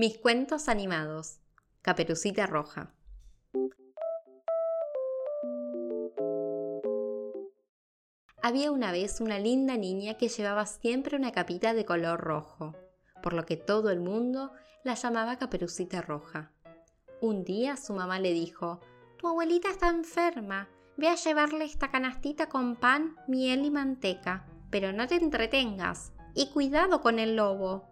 Mis cuentos animados. Caperucita Roja. Había una vez una linda niña que llevaba siempre una capita de color rojo, por lo que todo el mundo la llamaba Caperucita Roja. Un día su mamá le dijo, Tu abuelita está enferma, ve a llevarle esta canastita con pan, miel y manteca, pero no te entretengas, y cuidado con el lobo.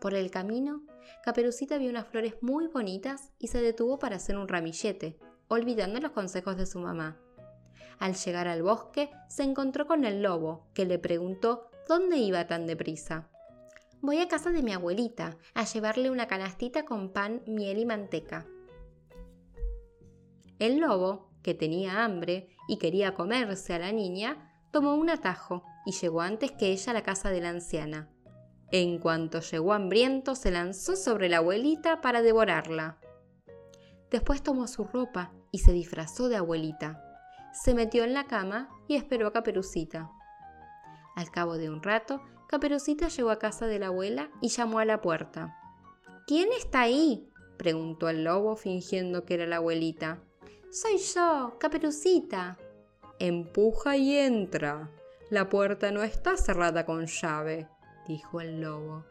Por el camino, Caperucita vio unas flores muy bonitas y se detuvo para hacer un ramillete, olvidando los consejos de su mamá. Al llegar al bosque, se encontró con el lobo, que le preguntó dónde iba tan deprisa. Voy a casa de mi abuelita a llevarle una canastita con pan, miel y manteca. El lobo, que tenía hambre y quería comerse a la niña, tomó un atajo y llegó antes que ella a la casa de la anciana. En cuanto llegó hambriento, se lanzó sobre la abuelita para devorarla. Después tomó su ropa y se disfrazó de abuelita. Se metió en la cama y esperó a Caperucita. Al cabo de un rato, Caperucita llegó a casa de la abuela y llamó a la puerta. ¿Quién está ahí? preguntó el lobo fingiendo que era la abuelita. Soy yo, Caperucita. Empuja y entra. La puerta no está cerrada con llave, dijo el lobo.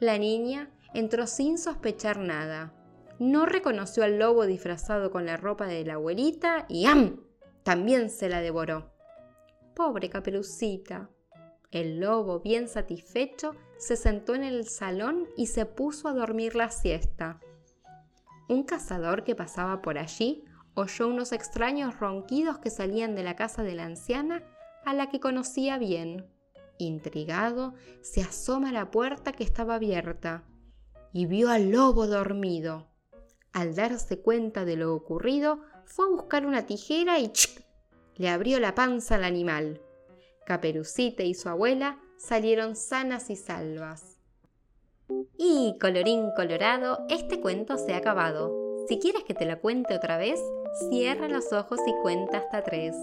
La niña entró sin sospechar nada. No reconoció al lobo disfrazado con la ropa de la abuelita y ¡am! También se la devoró. Pobre Caperucita, el lobo, bien satisfecho, se sentó en el salón y se puso a dormir la siesta. Un cazador que pasaba por allí oyó unos extraños ronquidos que salían de la casa de la anciana a la que conocía bien. Intrigado, se asoma a la puerta que estaba abierta y vio al lobo dormido. Al darse cuenta de lo ocurrido, fue a buscar una tijera y le abrió la panza al animal. Caperucita y su abuela salieron sanas y salvas. Y colorín colorado, este cuento se ha acabado. Si quieres que te lo cuente otra vez, cierra los ojos y cuenta hasta tres.